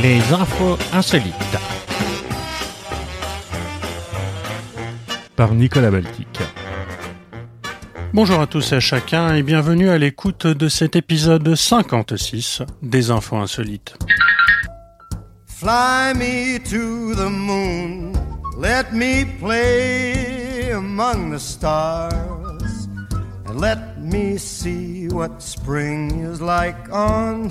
Les infos insolites. Par Nicolas Baltic. Bonjour à tous et à chacun et bienvenue à l'écoute de cet épisode 56 des infos insolites. Fly me to the moon, let me play among the stars, and let me see what spring is like on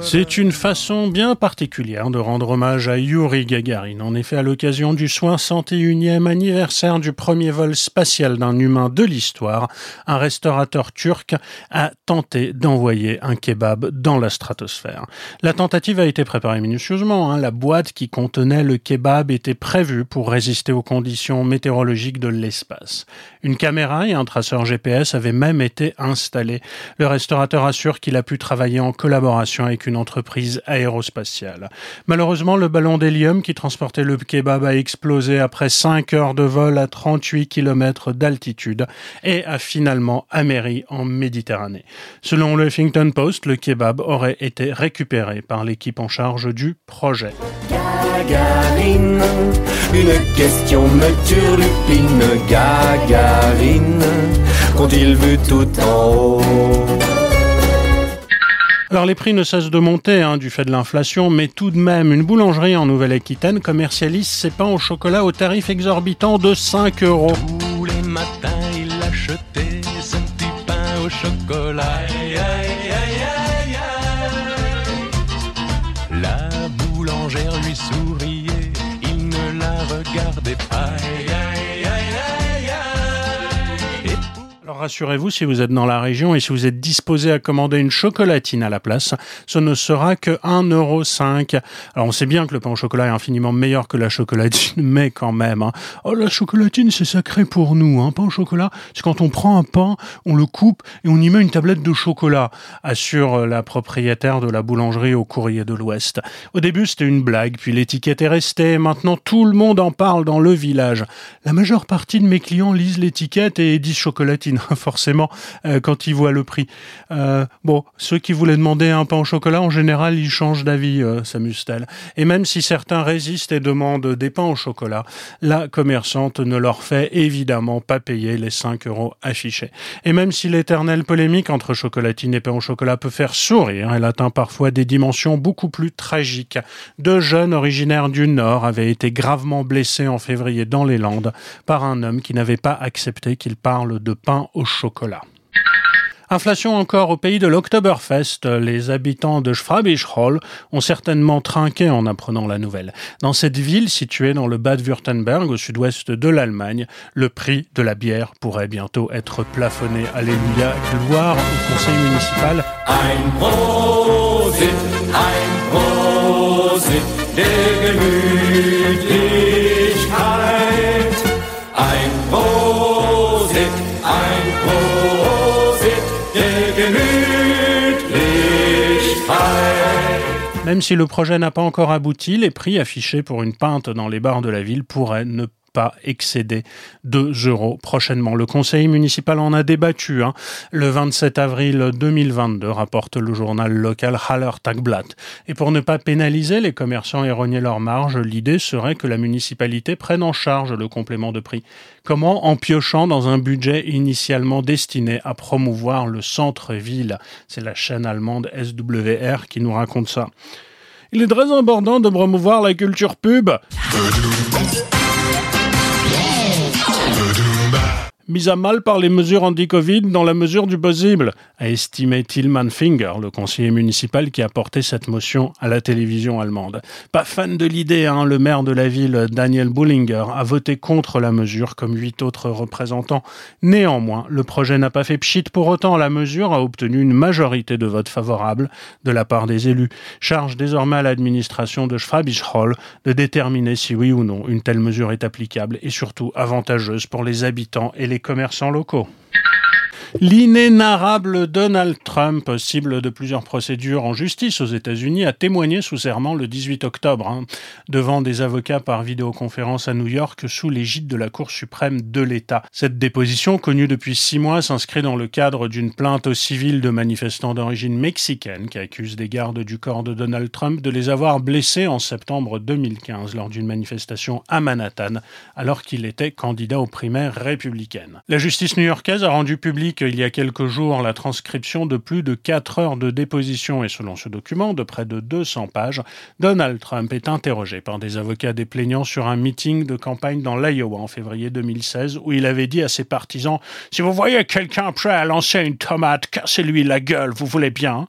c'est une façon bien particulière de rendre hommage à Yuri Gagarin. En effet, à l'occasion du 61e anniversaire du premier vol spatial d'un humain de l'histoire, un restaurateur turc a tenté d'envoyer un kebab dans la stratosphère. La tentative a été préparée minutieusement. Hein. La boîte qui contenait le kebab était prévue pour résister aux conditions météorologiques de l'espace. Une caméra et un traceur GPS avaient même été installés. Le restaurateur assure qu'il a pu travailler en collaboration avec une entreprise aérospatiale. Malheureusement, le ballon d'hélium qui transportait le kebab a explosé après 5 heures de vol à 38 km d'altitude et a finalement améri en Méditerranée. Selon le Huffington Post, le kebab aurait été récupéré par l'équipe en charge du projet. Alors les prix ne cessent de monter hein, du fait de l'inflation, mais tout de même, une boulangerie en Nouvelle-Aquitaine commercialise ses pains au chocolat au tarif exorbitant de 5 euros. Tous les matins, il achetait son petit pain au chocolat. La boulangère lui souriait, il ne la regardait pas. Rassurez-vous, si vous êtes dans la région et si vous êtes disposé à commander une chocolatine à la place, ce ne sera que 1,5€. Alors on sait bien que le pain au chocolat est infiniment meilleur que la chocolatine, mais quand même. Hein. Oh, la chocolatine, c'est sacré pour nous. Hein. Pain au chocolat, c'est quand on prend un pain, on le coupe et on y met une tablette de chocolat, assure la propriétaire de la boulangerie au courrier de l'Ouest. Au début, c'était une blague, puis l'étiquette est restée. Maintenant, tout le monde en parle dans le village. La majeure partie de mes clients lisent l'étiquette et disent chocolatine. forcément euh, quand ils voient le prix. Euh, bon, ceux qui voulaient demander un pain au chocolat, en général, ils changent d'avis, euh, s'amuse-t-elle. Et même si certains résistent et demandent des pains au chocolat, la commerçante ne leur fait évidemment pas payer les 5 euros affichés. Et même si l'éternelle polémique entre chocolatine et pain au chocolat peut faire sourire, elle atteint parfois des dimensions beaucoup plus tragiques. Deux jeunes originaires du Nord avaient été gravement blessés en février dans les Landes par un homme qui n'avait pas accepté qu'il parle de pain au chocolat. Inflation encore au pays de l'Oktoberfest. Les habitants de Schwabisch Hall ont certainement trinqué en apprenant la nouvelle. Dans cette ville située dans le Bade-Württemberg, au sud-ouest de l'Allemagne, le prix de la bière pourrait bientôt être plafonné. Alléluia, gloire au conseil municipal. Même si le projet n'a pas encore abouti, les prix affichés pour une pinte dans les bars de la ville pourraient ne pas excéder 2 euros prochainement. Le conseil municipal en a débattu. Hein. Le 27 avril 2022, rapporte le journal local Haller Tagblatt. Et pour ne pas pénaliser les commerçants et rogner leurs marges, l'idée serait que la municipalité prenne en charge le complément de prix. Comment? En piochant dans un budget initialement destiné à promouvoir le centre-ville. C'est la chaîne allemande SWR qui nous raconte ça. Il est très important de promouvoir la culture pub. Mise à mal par les mesures anti-Covid dans la mesure du possible, a estimé Tillman Finger, le conseiller municipal qui a porté cette motion à la télévision allemande. Pas fan de l'idée, hein, le maire de la ville, Daniel Bullinger, a voté contre la mesure comme huit autres représentants. Néanmoins, le projet n'a pas fait pchit pour autant. La mesure a obtenu une majorité de votes favorables de la part des élus. Charge désormais à l'administration de Schwabisch Hall de déterminer si oui ou non une telle mesure est applicable et surtout avantageuse pour les habitants et les commerçants locaux. L'inénarrable Donald Trump, cible de plusieurs procédures en justice aux États-Unis, a témoigné sous serment le 18 octobre hein, devant des avocats par vidéoconférence à New York sous l'égide de la Cour suprême de l'État. Cette déposition, connue depuis six mois, s'inscrit dans le cadre d'une plainte au civil de manifestants d'origine mexicaine qui accusent des gardes du corps de Donald Trump de les avoir blessés en septembre 2015 lors d'une manifestation à Manhattan alors qu'il était candidat aux primaires républicaines. La justice new-yorkaise a rendu public il y a quelques jours la transcription de plus de 4 heures de déposition et selon ce document, de près de 200 pages, Donald Trump est interrogé par des avocats des plaignants sur un meeting de campagne dans l'Iowa en février 2016 où il avait dit à ses partisans Si vous voyez quelqu'un prêt à lancer une tomate, cassez-lui la gueule, vous voulez bien?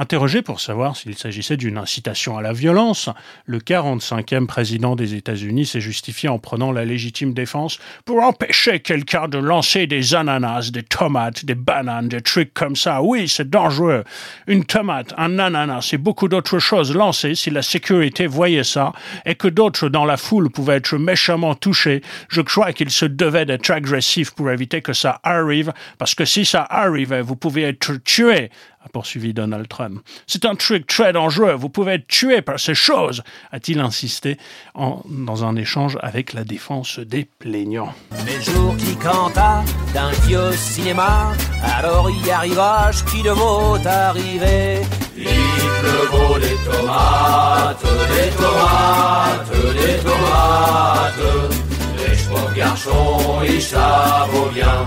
Interrogé pour savoir s'il s'agissait d'une incitation à la violence, le 45e président des États-Unis s'est justifié en prenant la légitime défense pour empêcher quelqu'un de lancer des ananas, des tomates, des bananes, des trucs comme ça. Oui, c'est dangereux. Une tomate, un ananas et beaucoup d'autres choses lancées si la sécurité voyait ça et que d'autres dans la foule pouvaient être méchamment touchés, je crois qu'il se devait d'être agressif pour éviter que ça arrive parce que si ça arrivait, vous pouvez être tué a poursuivi Donald Trump. C'est un truc très dangereux, vous pouvez être tué par ces choses, a-t-il insisté en, dans un échange avec la défense des plaignants. Les jours qui canta d'un vieux cinéma, alors y arriva qui devait arriver. Il pleuvait des tomates, des tomates, des tomates. Les chevaux garçons, ils savent bien,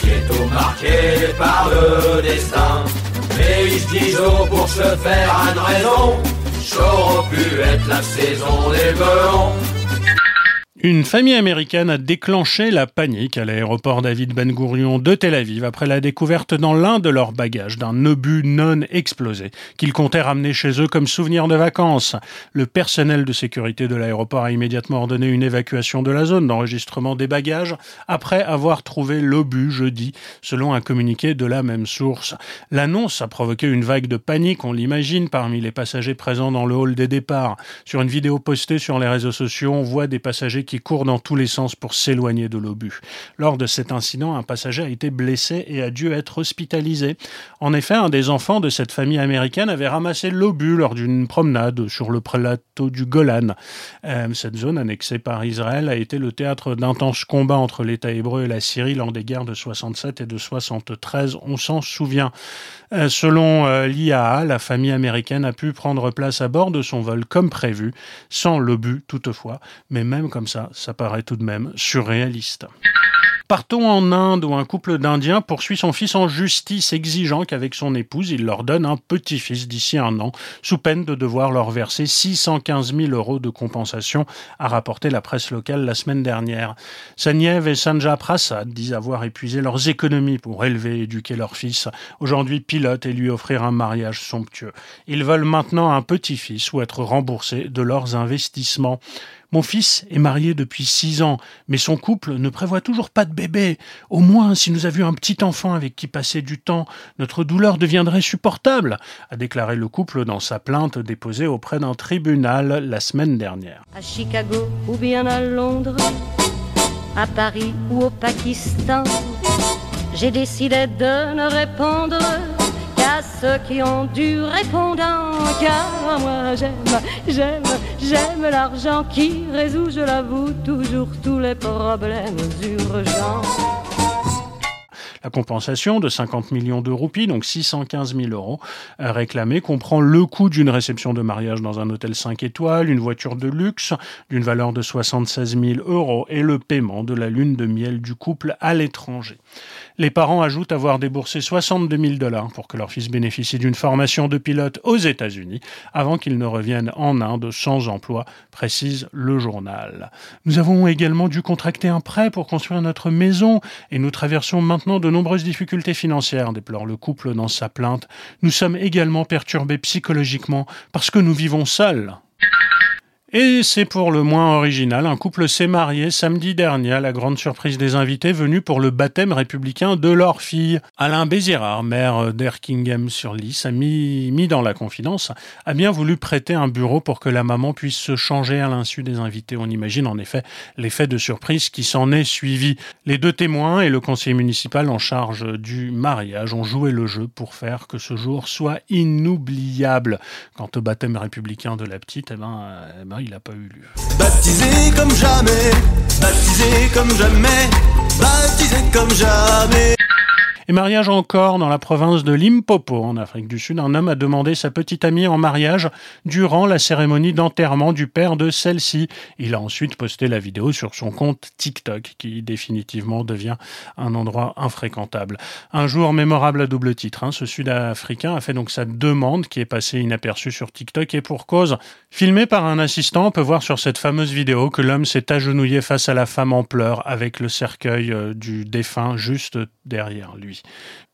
qui est tout marqué par le destin. Et ils disent pour se faire une raison, j'aurais pu être la saison des melons. Une famille américaine a déclenché la panique à l'aéroport David Ben Gurion de Tel Aviv après la découverte dans l'un de leurs bagages d'un obus non explosé qu'ils comptaient ramener chez eux comme souvenir de vacances. Le personnel de sécurité de l'aéroport a immédiatement ordonné une évacuation de la zone d'enregistrement des bagages après avoir trouvé l'obus jeudi, selon un communiqué de la même source. L'annonce a provoqué une vague de panique, on l'imagine, parmi les passagers présents dans le hall des départs. Sur une vidéo postée sur les réseaux sociaux, on voit des passagers qui court dans tous les sens pour s'éloigner de l'obus. Lors de cet incident, un passager a été blessé et a dû être hospitalisé. En effet, un des enfants de cette famille américaine avait ramassé l'obus lors d'une promenade sur le plateau du Golan. Euh, cette zone annexée par Israël a été le théâtre d'intenses combats entre l'État hébreu et la Syrie lors des guerres de 67 et de 73, on s'en souvient. Euh, selon euh, l'IAA, la famille américaine a pu prendre place à bord de son vol comme prévu, sans l'obus toutefois, mais même comme ça, paraît tout de même surréaliste. Partons en Inde où un couple d'Indiens poursuit son fils en justice, exigeant qu'avec son épouse, il leur donne un petit-fils d'ici un an, sous peine de devoir leur verser 615 000 euros de compensation, a rapporté la presse locale la semaine dernière. Saniev et Sanja Prasad disent avoir épuisé leurs économies pour élever et éduquer leur fils, aujourd'hui pilote et lui offrir un mariage somptueux. Ils veulent maintenant un petit-fils ou être remboursés de leurs investissements. Mon fils est marié depuis six ans, mais son couple ne prévoit toujours pas de bébé. Au moins, si nous avions un petit enfant avec qui passer du temps, notre douleur deviendrait supportable, a déclaré le couple dans sa plainte déposée auprès d'un tribunal la semaine dernière. À Chicago ou bien à Londres, à Paris ou au Pakistan, j'ai décidé de ne répondre qu'à ceux qui ont du répondant. Car moi j'aime, j'aime, j'aime l'argent qui résout, je l'avoue, toujours tous les problèmes urgents. La compensation de 50 millions de roupies, donc 615 000 euros, euh, réclamée, comprend le coût d'une réception de mariage dans un hôtel 5 étoiles, une voiture de luxe d'une valeur de 76 000 euros et le paiement de la lune de miel du couple à l'étranger. Les parents ajoutent avoir déboursé 62 000 dollars pour que leur fils bénéficie d'une formation de pilote aux États-Unis avant qu'il ne revienne en Inde sans emploi, précise le journal. Nous avons également dû contracter un prêt pour construire notre maison et nous traversons maintenant de nombreuses difficultés financières, déplore le couple dans sa plainte. Nous sommes également perturbés psychologiquement parce que nous vivons seuls. Et c'est pour le moins original, un couple s'est marié samedi dernier à la grande surprise des invités venus pour le baptême républicain de leur fille. Alain Bézirard, maire d'Erkingham sur Lys, a mis, dans la confidence, a bien voulu prêter un bureau pour que la maman puisse se changer à l'insu des invités. On imagine en effet l'effet de surprise qui s'en est suivi. Les deux témoins et le conseiller municipal en charge du mariage ont joué le jeu pour faire que ce jour soit inoubliable. Quant au baptême républicain de la petite, eh ben, eh ben il n'a pas eu lieu. Baptisé comme jamais, baptisé comme jamais, baptisé comme jamais. Et mariage encore dans la province de Limpopo, en Afrique du Sud. Un homme a demandé sa petite amie en mariage durant la cérémonie d'enterrement du père de celle-ci. Il a ensuite posté la vidéo sur son compte TikTok, qui définitivement devient un endroit infréquentable. Un jour mémorable à double titre. Hein. Ce Sud-Africain a fait donc sa demande, qui est passée inaperçue sur TikTok, et pour cause, filmé par un assistant, on peut voir sur cette fameuse vidéo que l'homme s'est agenouillé face à la femme en pleurs, avec le cercueil euh, du défunt juste derrière lui.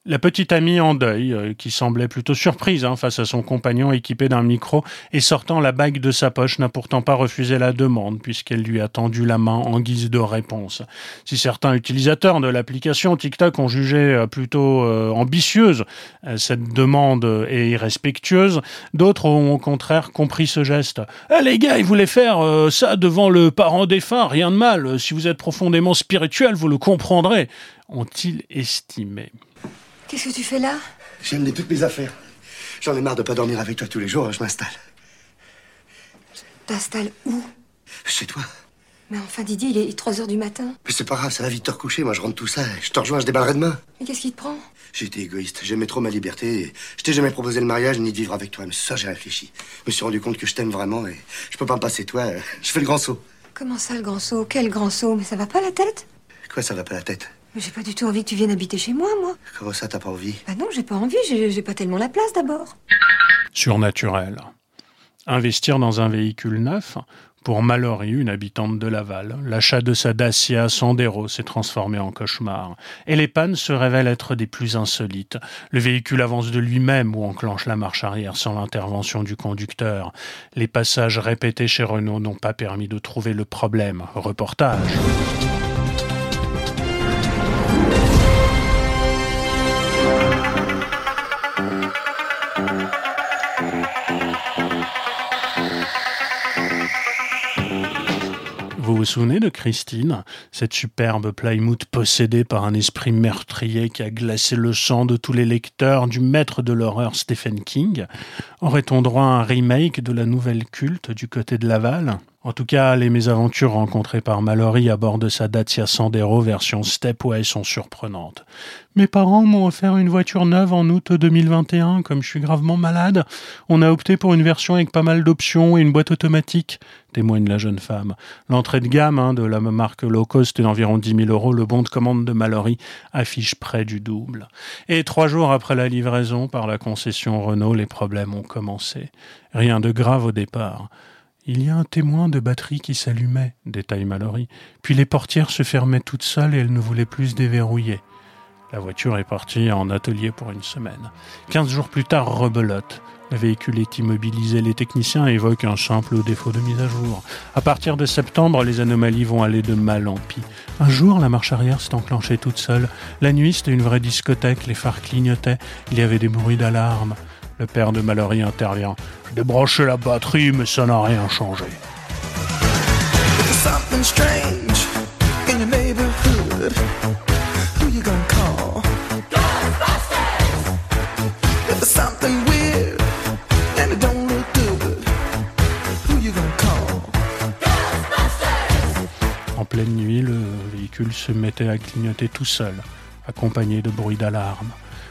La petite amie en deuil, euh, qui semblait plutôt surprise hein, face à son compagnon équipé d'un micro et sortant la bague de sa poche, n'a pourtant pas refusé la demande puisqu'elle lui a tendu la main en guise de réponse. Si certains utilisateurs de l'application TikTok ont jugé euh, plutôt euh, ambitieuse cette demande et irrespectueuse, d'autres ont au contraire compris ce geste. Eh, les gars, ils voulaient faire ça devant le parent défunt, rien de mal. Si vous êtes profondément spirituel, vous le comprendrez, ont-ils estimé. Qu'est-ce que tu fais là? J'ai amené toutes mes affaires. J'en ai marre de pas dormir avec toi tous les jours, je m'installe. T'installes où? Chez toi. Mais enfin, Didier, il est 3 heures du matin. Mais c'est pas grave, ça va vite te recoucher. Moi, je rentre tout ça. Je te rejoins, je déballerai demain. Mais qu'est-ce qui te prend? J'ai été égoïste. J'aimais trop ma liberté. Et je t'ai jamais proposé le mariage ni de vivre avec toi. Mais ça, j'ai réfléchi. Je me suis rendu compte que je t'aime vraiment et je peux pas me passer toi. Je fais le grand saut. Comment ça, le grand saut? Quel grand saut? Mais ça va pas la tête? Quoi, ça va pas la tête? Mais j'ai pas du tout envie que tu viennes habiter chez moi, moi. Comment ça, t'as pas envie? Bah non, j'ai pas envie. J'ai j'ai pas tellement la place d'abord. surnaturel. Investir dans un véhicule neuf pour Mallory, une habitante de Laval, l'achat de sa Dacia Sandero s'est transformé en cauchemar. Et les pannes se révèlent être des plus insolites. Le véhicule avance de lui-même ou enclenche la marche arrière sans l'intervention du conducteur. Les passages répétés chez Renault n'ont pas permis de trouver le problème. Reportage. Vous vous souvenez de Christine, cette superbe Plymouth possédée par un esprit meurtrier qui a glacé le sang de tous les lecteurs du maître de l'horreur Stephen King? Aurait-on droit à un remake de la nouvelle culte du côté de Laval? En tout cas, les mésaventures rencontrées par Mallory à bord de sa Dacia Sandero version Stepway sont surprenantes. Mes parents m'ont offert une voiture neuve en août 2021. Comme je suis gravement malade, on a opté pour une version avec pas mal d'options et une boîte automatique, témoigne la jeune femme. L'entrée de gamme hein, de la marque low cost est d'environ 10 000 euros. Le bon de commande de Mallory affiche près du double. Et trois jours après la livraison par la concession Renault, les problèmes ont commencé. Rien de grave au départ. Il y a un témoin de batterie qui s'allumait, détaille Mallory. Puis les portières se fermaient toutes seules et elle ne voulait plus se déverrouiller. La voiture est partie en atelier pour une semaine. Quinze jours plus tard, rebelote. Le véhicule est immobilisé. Les techniciens évoquent un simple défaut de mise à jour. À partir de septembre, les anomalies vont aller de mal en pis. Un jour, la marche arrière s'est enclenchée toute seule. La nuit, c'était une vraie discothèque. Les phares clignotaient. Il y avait des bruits d'alarme. Le père de Mallory intervient. J'ai débranché la batterie, mais ça n'a rien changé. There's something strange in your neighborhood. Who you gonna call? Ghostbusters! If there's something weird and it don't look good, who you gonna call? En pleine nuit, le véhicule se mettait à clignoter tout seul, accompagné de bruits d'alarme.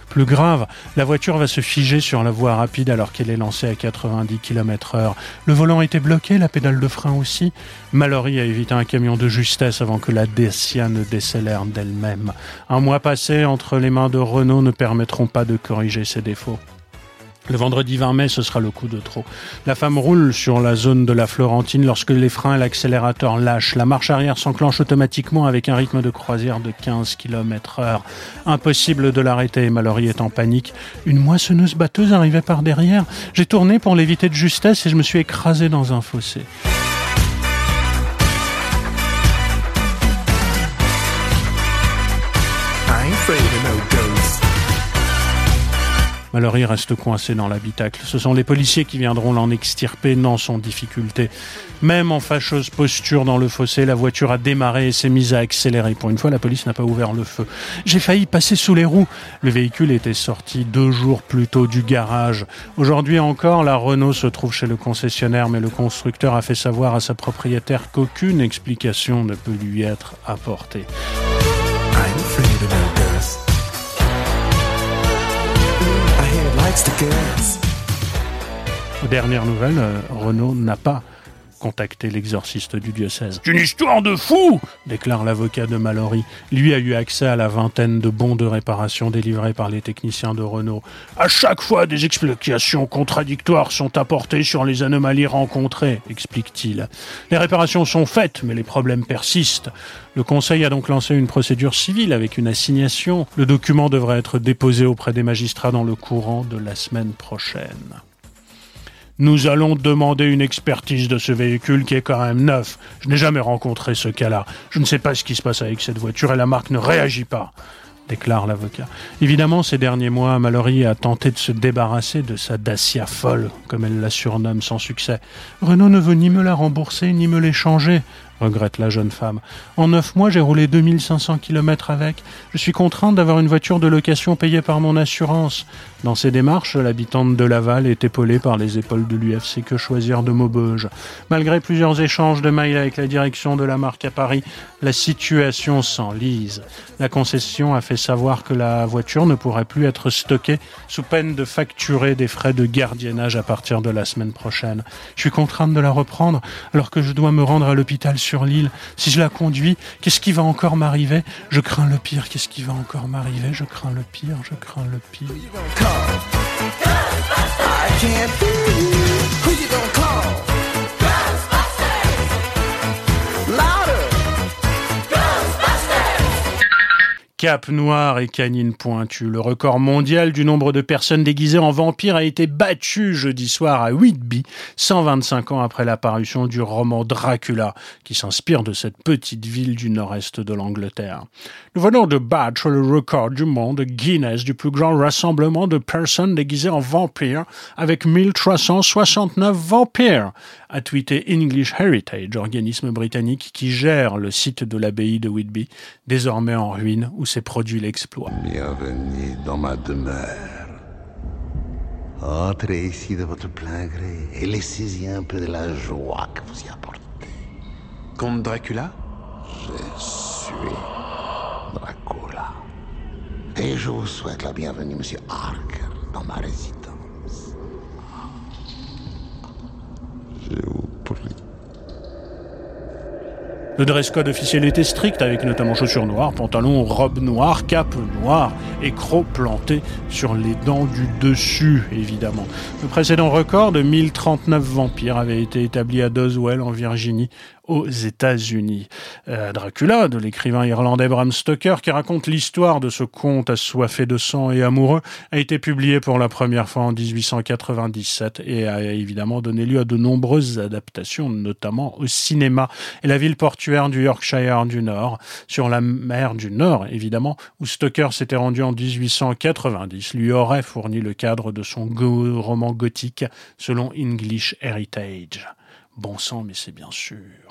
Plus grave, la voiture va se figer sur la voie rapide alors qu'elle est lancée à 90 km heure. Le volant était bloqué, la pédale de frein aussi. Mallory a évité un camion de justesse avant que la Dacia ne décélère d'elle-même. Un mois passé entre les mains de Renault ne permettront pas de corriger ses défauts. Le vendredi 20 mai, ce sera le coup de trop. La femme roule sur la zone de la Florentine lorsque les freins et l'accélérateur lâchent. La marche arrière s'enclenche automatiquement avec un rythme de croisière de 15 km heure. Impossible de l'arrêter. Mallory est en panique. Une moissonneuse batteuse arrivait par derrière. J'ai tourné pour l'éviter de justesse et je me suis écrasé dans un fossé. Mallory reste coincé dans l'habitacle. Ce sont les policiers qui viendront l'en extirper, non sans difficulté. Même en fâcheuse posture dans le fossé, la voiture a démarré et s'est mise à accélérer. Pour une fois, la police n'a pas ouvert le feu. J'ai failli passer sous les roues. Le véhicule était sorti deux jours plus tôt du garage. Aujourd'hui encore, la Renault se trouve chez le concessionnaire, mais le constructeur a fait savoir à sa propriétaire qu'aucune explication ne peut lui être apportée. Aux dernières nouvelles, euh, Renault n'a pas contacté l'exorciste du diocèse. C'est une histoire de fou déclare l'avocat de Mallory. Lui a eu accès à la vingtaine de bons de réparation délivrés par les techniciens de Renault. À chaque fois, des explications contradictoires sont apportées sur les anomalies rencontrées, explique-t-il. Les réparations sont faites, mais les problèmes persistent. Le Conseil a donc lancé une procédure civile avec une assignation. Le document devrait être déposé auprès des magistrats dans le courant de la semaine prochaine. Nous allons demander une expertise de ce véhicule qui est quand même neuf. Je n'ai jamais rencontré ce cas-là. Je ne sais pas ce qui se passe avec cette voiture et la marque ne réagit pas, déclare l'avocat. Évidemment, ces derniers mois, Mallory a tenté de se débarrasser de sa Dacia folle, comme elle la surnomme sans succès. Renault ne veut ni me la rembourser ni me l'échanger, regrette la jeune femme. En neuf mois, j'ai roulé 2500 km avec. Je suis contrainte d'avoir une voiture de location payée par mon assurance. Dans ces démarches, l'habitante de Laval est épaulée par les épaules de l'UFC Que Choisir de Maubeuge. Malgré plusieurs échanges de mails avec la direction de la marque à Paris, la situation s'enlise. La concession a fait savoir que la voiture ne pourrait plus être stockée sous peine de facturer des frais de gardiennage à partir de la semaine prochaine. Je suis contrainte de la reprendre alors que je dois me rendre à l'hôpital sur l'île. Si je la conduis, qu'est-ce qui va encore m'arriver? Je crains le pire. Qu'est-ce qui va encore m'arriver? Je crains le pire. Je crains le pire. Cap noir et canine pointue. Le record mondial du nombre de personnes déguisées en vampires a été battu jeudi soir à Whitby, 125 ans après l'apparition du roman Dracula, qui s'inspire de cette petite ville du nord-est de l'Angleterre. Nous venons de battre le record du monde Guinness du plus grand rassemblement de personnes déguisées en vampires avec 1369 vampires, a tweeté English Heritage, organisme britannique qui gère le site de l'abbaye de Whitby, désormais en ruine où s'est produit l'exploit. Bienvenue dans ma demeure. Entrez ici de votre plein gré et laissez-y un peu de la joie que vous y apportez. Comte Dracula? Je suis Dracula. Et je vous souhaite la bienvenue, monsieur Harker, dans ma résidence. Je vous prie. Le dress code officiel était strict, avec notamment chaussures noires, pantalon, robe noire, cape noire et crocs plantés sur les dents du dessus, évidemment. Le précédent record de 1039 vampires avait été établi à Doswell, en Virginie, aux États-Unis. Euh, Dracula, de l'écrivain irlandais Bram Stoker, qui raconte l'histoire de ce conte assoiffé de sang et amoureux, a été publié pour la première fois en 1897 et a évidemment donné lieu à de nombreuses adaptations, notamment au cinéma. Et la ville portuaire du Yorkshire du Nord, sur la mer du Nord, évidemment, où Stoker s'était rendu en 1890, lui aurait fourni le cadre de son roman gothique selon English Heritage. Bon sang, mais c'est bien sûr.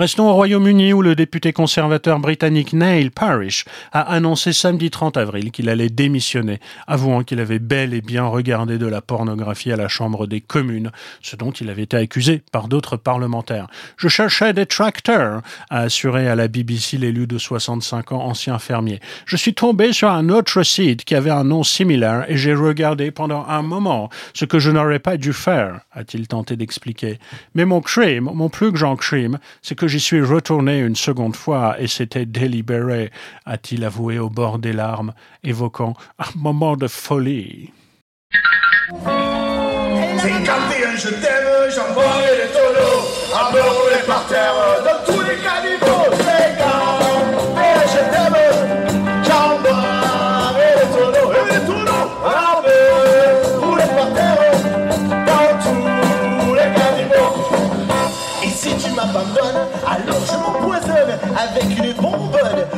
Restons au Royaume-Uni où le député conservateur britannique Neil Parish a annoncé samedi 30 avril qu'il allait démissionner, avouant qu'il avait bel et bien regardé de la pornographie à la Chambre des communes, ce dont il avait été accusé par d'autres parlementaires. Je cherchais des tracteurs, a assuré à la BBC l'élu de 65 ans, ancien fermier. Je suis tombé sur un autre site qui avait un nom similaire et j'ai regardé pendant un moment ce que je n'aurais pas dû faire, a-t-il tenté d'expliquer. Mais mon crime, mon plus grand crime, c'est que j'y suis retourné une seconde fois et c'était délibéré, a-t-il avoué au bord des larmes, évoquant un moment de folie.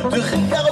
De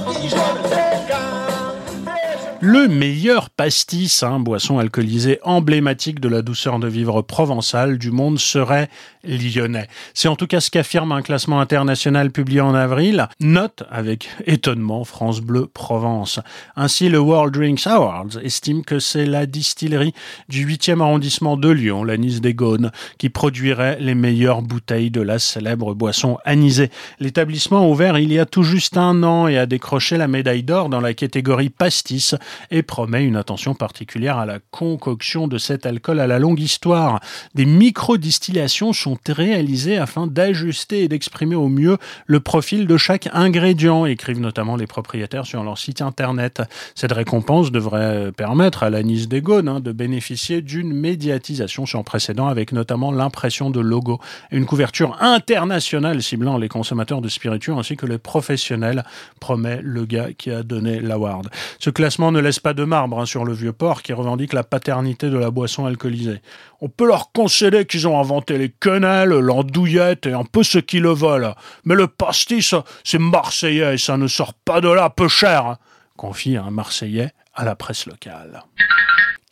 le meilleur pastis, hein, boisson alcoolisée emblématique de la douceur de vivre provençale du monde, serait lyonnais. C'est en tout cas ce qu'affirme un classement international publié en avril. Note avec étonnement France Bleu Provence. Ainsi, le World Drinks Awards estime que c'est la distillerie du 8e arrondissement de Lyon, la Nice des Gaunes, qui produirait les meilleures bouteilles de la célèbre boisson anisée. L'établissement ouvert il y a tout juste un an et a décroché la médaille d'or dans la catégorie pastis et promet une attention particulière à la concoction de cet alcool à la longue histoire. Des micro-distillations sont réalisées afin d'ajuster et d'exprimer au mieux le profil de chaque ingrédient, écrivent notamment les propriétaires sur leur site internet. Cette récompense devrait permettre à l'anis des Gaunes hein, de bénéficier d'une médiatisation sans précédent avec notamment l'impression de logo et une couverture internationale ciblant les consommateurs de spiritueux ainsi que les professionnels, promet le gars qui a donné l'award. Ce classement ne laisse pas de marbre hein, sur le vieux port qui revendique la paternité de la boisson alcoolisée. On peut leur concéder qu'ils ont inventé les quenelles, l'andouillette et un peu ce qu'ils le veulent. Mais le pastis, c'est marseillais et ça ne sort pas de là peu cher, hein, confie un Marseillais à la presse locale.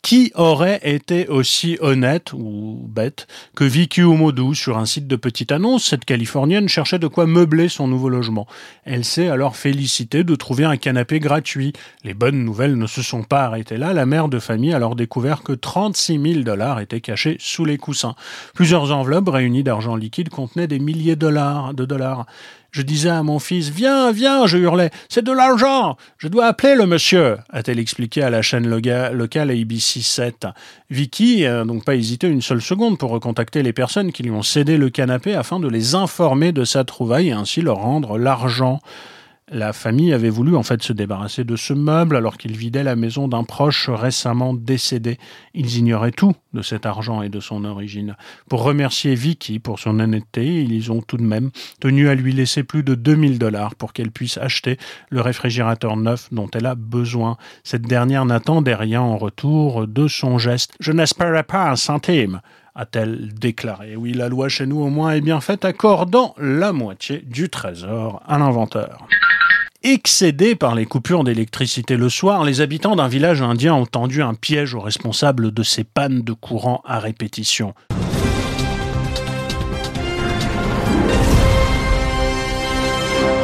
Qui aurait été aussi honnête ou bête que Vicky Umodou sur un site de petite annonce? Cette Californienne cherchait de quoi meubler son nouveau logement. Elle s'est alors félicitée de trouver un canapé gratuit. Les bonnes nouvelles ne se sont pas arrêtées là. La mère de famille a alors découvert que 36 000 dollars étaient cachés sous les coussins. Plusieurs enveloppes réunies d'argent liquide contenaient des milliers de dollars. Je disais à mon fils Viens, viens, je hurlais, c'est de l'argent, je dois appeler le monsieur, a-t-elle expliqué à la chaîne locale ABC 7. Vicky n'a donc pas hésité une seule seconde pour recontacter les personnes qui lui ont cédé le canapé afin de les informer de sa trouvaille et ainsi leur rendre l'argent. La famille avait voulu en fait se débarrasser de ce meuble alors qu'ils vidaient la maison d'un proche récemment décédé. Ils ignoraient tout de cet argent et de son origine. Pour remercier Vicky pour son honnêteté, ils ont tout de même tenu à lui laisser plus de 2000 dollars pour qu'elle puisse acheter le réfrigérateur neuf dont elle a besoin. Cette dernière n'attendait rien en retour de son geste. Je n'espérais pas un centime a-t-elle déclaré. Oui, la loi chez nous au moins est bien faite, accordant la moitié du trésor à l'inventeur. Excédés par les coupures d'électricité le soir, les habitants d'un village indien ont tendu un piège aux responsables de ces pannes de courant à répétition.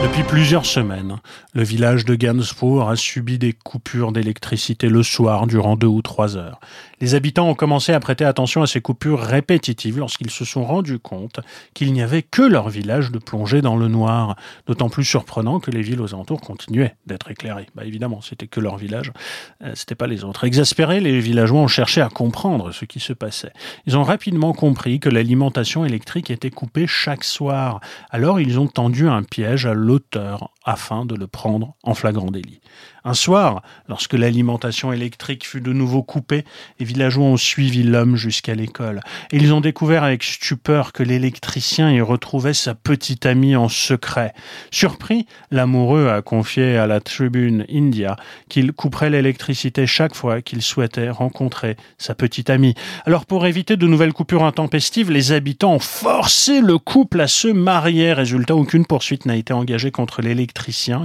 Depuis plusieurs semaines, le village de Gansfour a subi des coupures d'électricité le soir durant deux ou trois heures. Les habitants ont commencé à prêter attention à ces coupures répétitives lorsqu'ils se sont rendus compte qu'il n'y avait que leur village de plonger dans le noir. D'autant plus surprenant que les villes aux alentours continuaient d'être éclairées. Bah évidemment, c'était que leur village, euh, c'était pas les autres. Exaspérés, les villageois ont cherché à comprendre ce qui se passait. Ils ont rapidement compris que l'alimentation électrique était coupée chaque soir. Alors ils ont tendu un piège à l'auteur afin de le prendre en flagrant délit. Un soir, lorsque l'alimentation électrique fut de nouveau coupée, les villageois ont suivi l'homme jusqu'à l'école. Et ils ont découvert avec stupeur que l'électricien y retrouvait sa petite amie en secret. Surpris, l'amoureux a confié à la Tribune India qu'il couperait l'électricité chaque fois qu'il souhaitait rencontrer sa petite amie. Alors pour éviter de nouvelles coupures intempestives, les habitants ont forcé le couple à se marier. Résultat, aucune poursuite n'a été engagée contre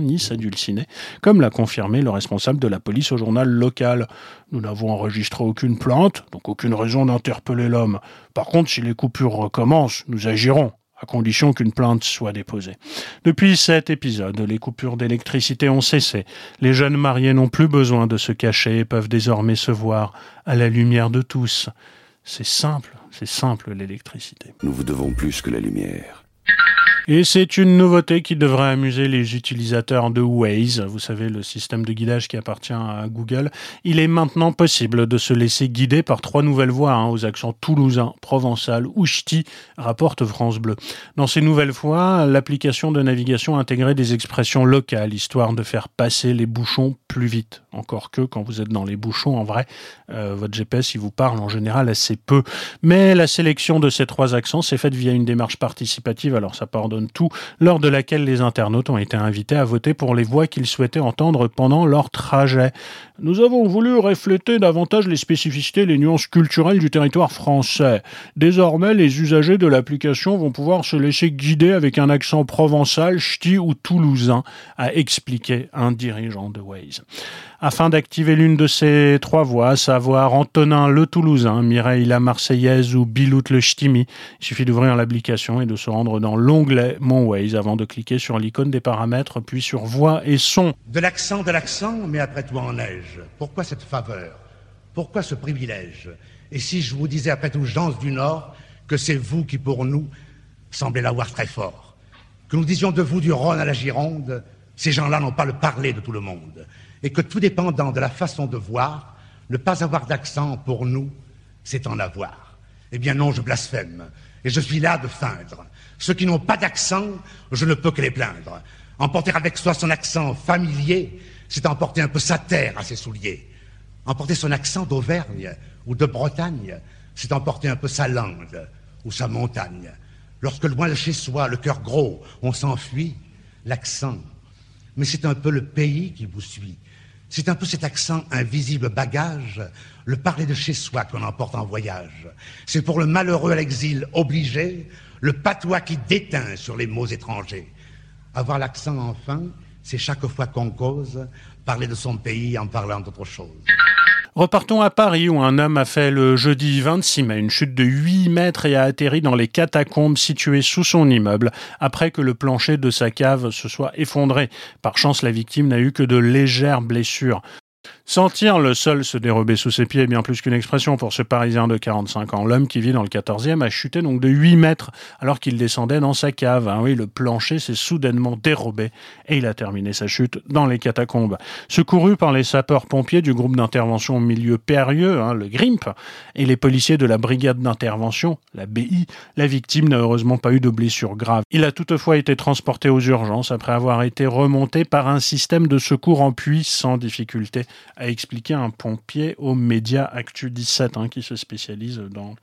ni sa dulcinée, comme l'a confirmé le responsable de la police au journal local. Nous n'avons enregistré aucune plainte, donc aucune raison d'interpeller l'homme. Par contre, si les coupures recommencent, nous agirons à condition qu'une plainte soit déposée. Depuis cet épisode, les coupures d'électricité ont cessé. Les jeunes mariés n'ont plus besoin de se cacher et peuvent désormais se voir à la lumière de tous. C'est simple, c'est simple l'électricité. Nous vous devons plus que la lumière. Et c'est une nouveauté qui devrait amuser les utilisateurs de Waze, vous savez, le système de guidage qui appartient à Google. Il est maintenant possible de se laisser guider par trois nouvelles voies hein, aux accents toulousain, provençal ou ch'ti, rapporte France Bleu. Dans ces nouvelles voies, l'application de navigation intégrait des expressions locales, histoire de faire passer les bouchons plus vite. Encore que quand vous êtes dans les bouchons, en vrai, euh, votre GPS, il vous parle en général assez peu. Mais la sélection de ces trois accents s'est faite via une démarche participative, alors ça part tout, lors de laquelle les internautes ont été invités à voter pour les voix qu'ils souhaitaient entendre pendant leur trajet. Nous avons voulu refléter davantage les spécificités et les nuances culturelles du territoire français. Désormais, les usagers de l'application vont pouvoir se laisser guider avec un accent provençal, ch'ti ou toulousain, a expliqué un dirigeant de Waze. Afin d'activer l'une de ces trois voix, savoir Antonin le Toulousain, Mireille la Marseillaise ou Bilout le Ch'timi, il suffit d'ouvrir l'application et de se rendre dans Mon Waze avant de cliquer sur l'icône des paramètres, puis sur Voix et Son. De l'accent, de l'accent, mais après tout en neige. Pourquoi cette faveur? Pourquoi ce privilège? Et si je vous disais après tout, gens du Nord, que c'est vous qui pour nous semblez l'avoir très fort Que nous disions de vous du Rhône à la Gironde, ces gens-là n'ont pas le parler de tout le monde et que tout dépendant de la façon de voir, ne pas avoir d'accent pour nous, c'est en avoir. Eh bien non, je blasphème, et je suis là de feindre. Ceux qui n'ont pas d'accent, je ne peux que les plaindre. Emporter avec soi son accent familier, c'est emporter un peu sa terre à ses souliers. Emporter son accent d'Auvergne ou de Bretagne, c'est emporter un peu sa lande ou sa montagne. Lorsque loin de chez soi, le cœur gros, on s'enfuit, l'accent. Mais c'est un peu le pays qui vous suit. C'est un peu cet accent invisible bagage, le parler de chez soi qu'on emporte en voyage. C'est pour le malheureux à l'exil obligé, le patois qui déteint sur les mots étrangers. Avoir l'accent enfin, c'est chaque fois qu'on cause, parler de son pays en parlant d'autre chose. Repartons à Paris où un homme a fait le jeudi 26 mai une chute de 8 mètres et a atterri dans les catacombes situées sous son immeuble après que le plancher de sa cave se soit effondré. Par chance, la victime n'a eu que de légères blessures. Sentir le sol se dérober sous ses pieds est bien plus qu'une expression pour ce Parisien de 45 ans. L'homme qui vit dans le 14e a chuté donc de 8 mètres alors qu'il descendait dans sa cave. Ah oui, le plancher s'est soudainement dérobé et il a terminé sa chute dans les catacombes. Secouru par les sapeurs-pompiers du groupe d'intervention au milieu périlleux, hein, le GRIMP, et les policiers de la brigade d'intervention, la BI, la victime n'a heureusement pas eu de blessures graves. Il a toutefois été transporté aux urgences après avoir été remonté par un système de secours en puits sans difficulté a expliqué un pompier aux médias Actu 17 hein, qui se spécialise dans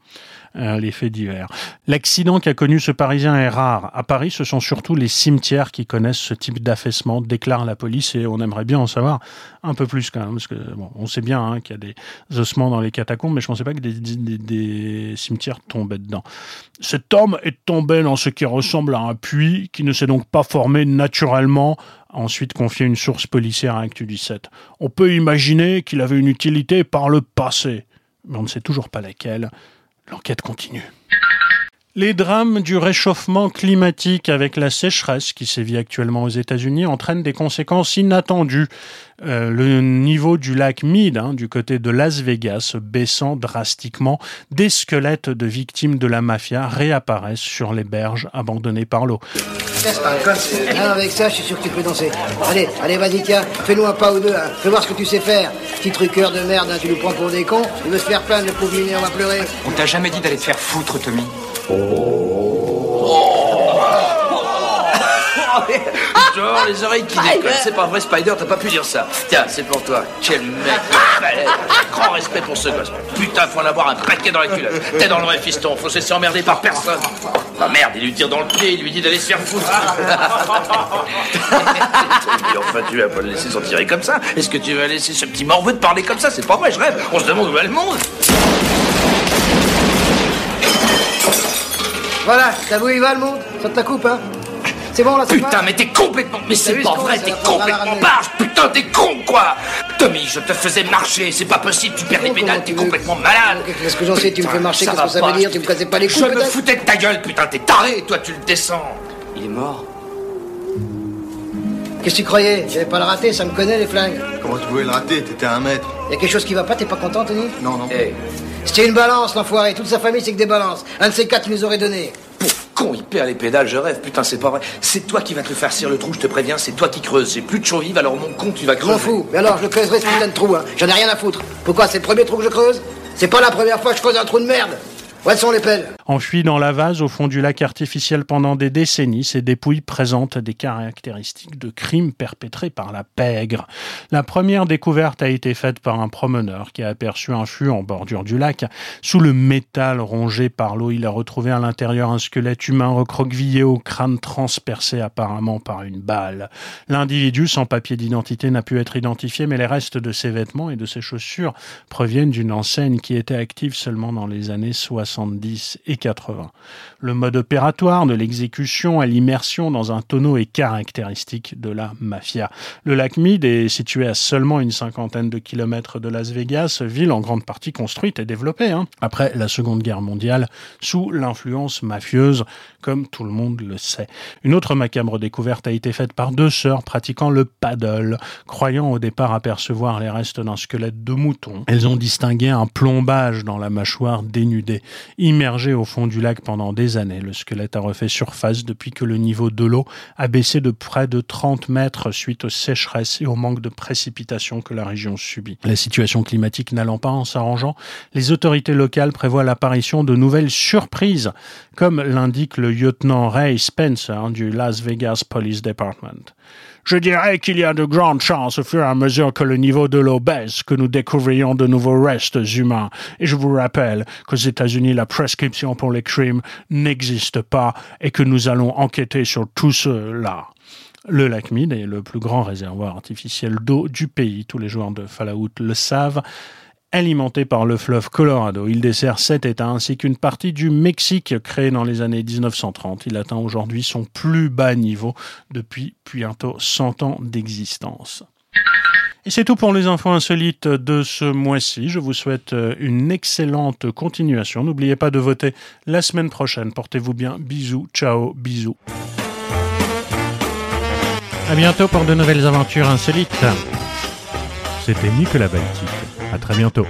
euh, les faits divers. L'accident qu'a connu ce Parisien est rare. À Paris, ce sont surtout les cimetières qui connaissent ce type d'affaissement, déclare la police, et on aimerait bien en savoir un peu plus parce que bon, on sait bien hein, qu'il y a des ossements dans les catacombes, mais je ne pensais pas que des cimetières tombaient dedans. Cet homme est tombé dans ce qui ressemble à un puits qui ne s'est donc pas formé naturellement ensuite confié une source policière à Actu 17. On peut imaginer qu'il avait une utilité par le passé, mais on ne sait toujours pas laquelle. L'enquête continue. Les drames du réchauffement climatique avec la sécheresse qui sévit actuellement aux États-Unis entraînent des conséquences inattendues. Euh, le niveau du lac Mead, hein, du côté de Las Vegas, baissant drastiquement, des squelettes de victimes de la mafia réapparaissent sur les berges abandonnées par l'eau. Ah, avec ça, je suis sûr que tu peux danser. Allez, allez, vas-y, tiens, fais-nous un pas ou deux, hein. fais voir ce que tu sais faire. Petit truqueur de merde, hein, tu nous prends pour des cons, tu veux se faire plaindre, le pauvre on va pleurer. On t'a jamais dit d'aller te faire foutre, Tommy Genre, les oreilles qui décollent. C'est pas vrai, Spider, t'as pas pu dire ça. Tiens, c'est pour toi. Quel mec balèze. Grand respect pour ce gosse. Putain, faut en avoir un paquet dans la culotte. T'es dans le vrai fiston, faut se laisser emmerder par personne. Ah merde, il lui tire dans le pied, il lui dit d'aller se faire foutre. Et enfin, tu vas pas le laisser s'en tirer comme ça. Est-ce que tu vas laisser ce petit morveux de parler comme ça? C'est pas vrai, je rêve. On se demande où va le monde. Voilà, t'as vu, il va le monde Ça te la coupe, hein C'est bon, là, c'est Putain, mais t'es complètement. Mais c'est pas vrai, t'es complètement barge. Putain, t'es con, quoi. Tommy, je te faisais marcher. C'est pas possible, tu perds les pédales, t'es complètement malade. Qu'est-ce que j'en sais Tu me fais marcher, qu'est-ce que ça veut dire Tu me cassais pas les couilles, Je me foutais de ta gueule, putain, t'es taré, toi, tu le descends. Il est mort Qu'est-ce que tu croyais? J'allais pas le rater, ça me connaît, les flingues. Comment tu pouvais le rater? T'étais à un mètre. Y a quelque chose qui va pas, t'es pas content, Tony? Non, non. C'était une balance, l'enfoiré. Toute sa famille, c'est que des balances. Un de ces quatre, il nous aurait donné. Con, il perd les pédales, je rêve. Putain, c'est pas vrai. C'est toi qui vas te farcir le trou, je te préviens, c'est toi qui creuses. J'ai plus de survivre, alors mon con, tu vas Je creuser. m'en fous. Mais alors, je le creuserai ce putain de trou, hein. J'en ai rien à foutre. Pourquoi C'est le premier trou que je creuse? C'est pas la première fois que je creuse un trou de merde. Où sont les pelles? Enfouies dans la vase au fond du lac artificiel pendant des décennies, ces dépouilles présentent des caractéristiques de crimes perpétrés par la pègre. La première découverte a été faite par un promeneur qui a aperçu un fût en bordure du lac. Sous le métal rongé par l'eau, il a retrouvé à l'intérieur un squelette humain recroquevillé au crâne transpercé apparemment par une balle. L'individu sans papier d'identité n'a pu être identifié, mais les restes de ses vêtements et de ses chaussures proviennent d'une enseigne qui était active seulement dans les années 70 et 80. Le mode opératoire de l'exécution à l'immersion dans un tonneau est caractéristique de la mafia. Le lac Mead est situé à seulement une cinquantaine de kilomètres de Las Vegas, ville en grande partie construite et développée hein, après la Seconde Guerre mondiale, sous l'influence mafieuse, comme tout le monde le sait. Une autre macabre découverte a été faite par deux sœurs pratiquant le paddle, croyant au départ apercevoir les restes d'un squelette de mouton. Elles ont distingué un plombage dans la mâchoire dénudée. Immergé au fond du lac pendant des années, le squelette a refait surface depuis que le niveau de l'eau a baissé de près de 30 mètres suite aux sécheresses et au manque de précipitations que la région subit. La situation climatique n'allant pas en s'arrangeant, les autorités locales prévoient l'apparition de nouvelles surprises, comme l'indique le lieutenant Ray Spencer du Las Vegas Police Department. Je dirais qu'il y a de grandes chances au fur et à mesure que le niveau de l'eau baisse que nous découvrions de nouveaux restes humains. Et je vous rappelle qu'aux États-Unis, la prescription pour les crimes n'existe pas et que nous allons enquêter sur tout cela. Le lac Mead est le plus grand réservoir artificiel d'eau du pays. Tous les joueurs de Fallout le savent alimenté par le fleuve Colorado. Il dessert sept États ainsi qu'une partie du Mexique créé dans les années 1930. Il atteint aujourd'hui son plus bas niveau depuis bientôt 100 ans d'existence. Et c'est tout pour les infos insolites de ce mois-ci. Je vous souhaite une excellente continuation. N'oubliez pas de voter la semaine prochaine. Portez-vous bien. Bisous. Ciao. Bisous. À bientôt pour de nouvelles aventures insolites. C'était Nicolas Baltique. À très bientôt.